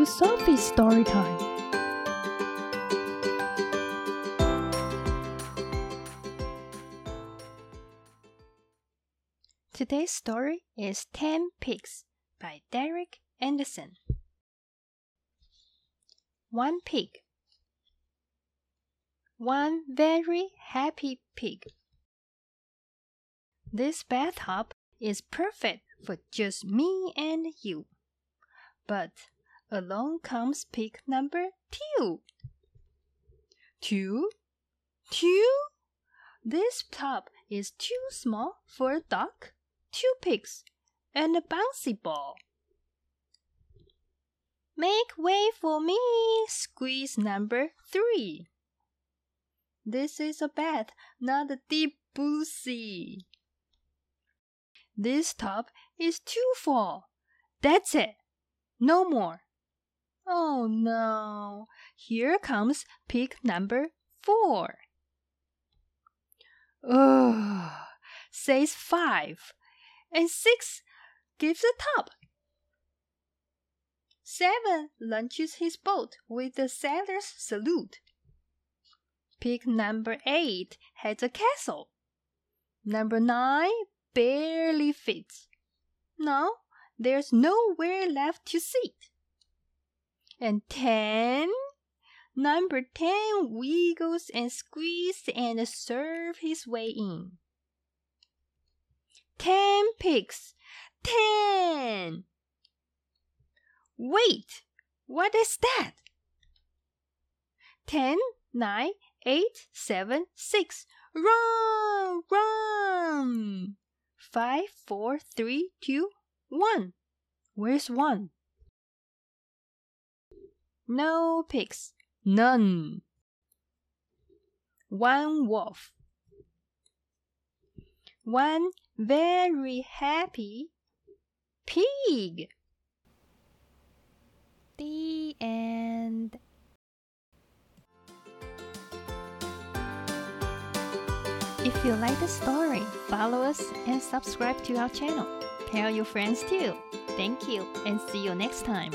to Sophie's story time. Today's story is Ten Pigs by Derek Anderson. One pig. One very happy pig. This bathtub is perfect for just me and you. But along comes pig number two. Two? Two? This tub is too small for a duck, two pigs, and a bouncy ball. Make way for me, squeeze number three. This is a bath, not a deep blue sea. This tub is too full. That's it. No more. Oh no. Here comes pig number four. Ugh, says five. And six gives a tub. Seven launches his boat with the sailor's salute. Pig number eight has a castle. Number nine barely fits. Now there's nowhere left to sit. And ten, number ten wiggles and squeezes and serves his way in. Ten pigs, ten. Wait, what is that? Ten, nine, eight, seven, six. Run, run. Five, four, three, two, one. Where's one? No pigs. None. One wolf. One very happy pig. The end. If you like the story, follow us and subscribe to our channel. Tell your friends too. Thank you and see you next time.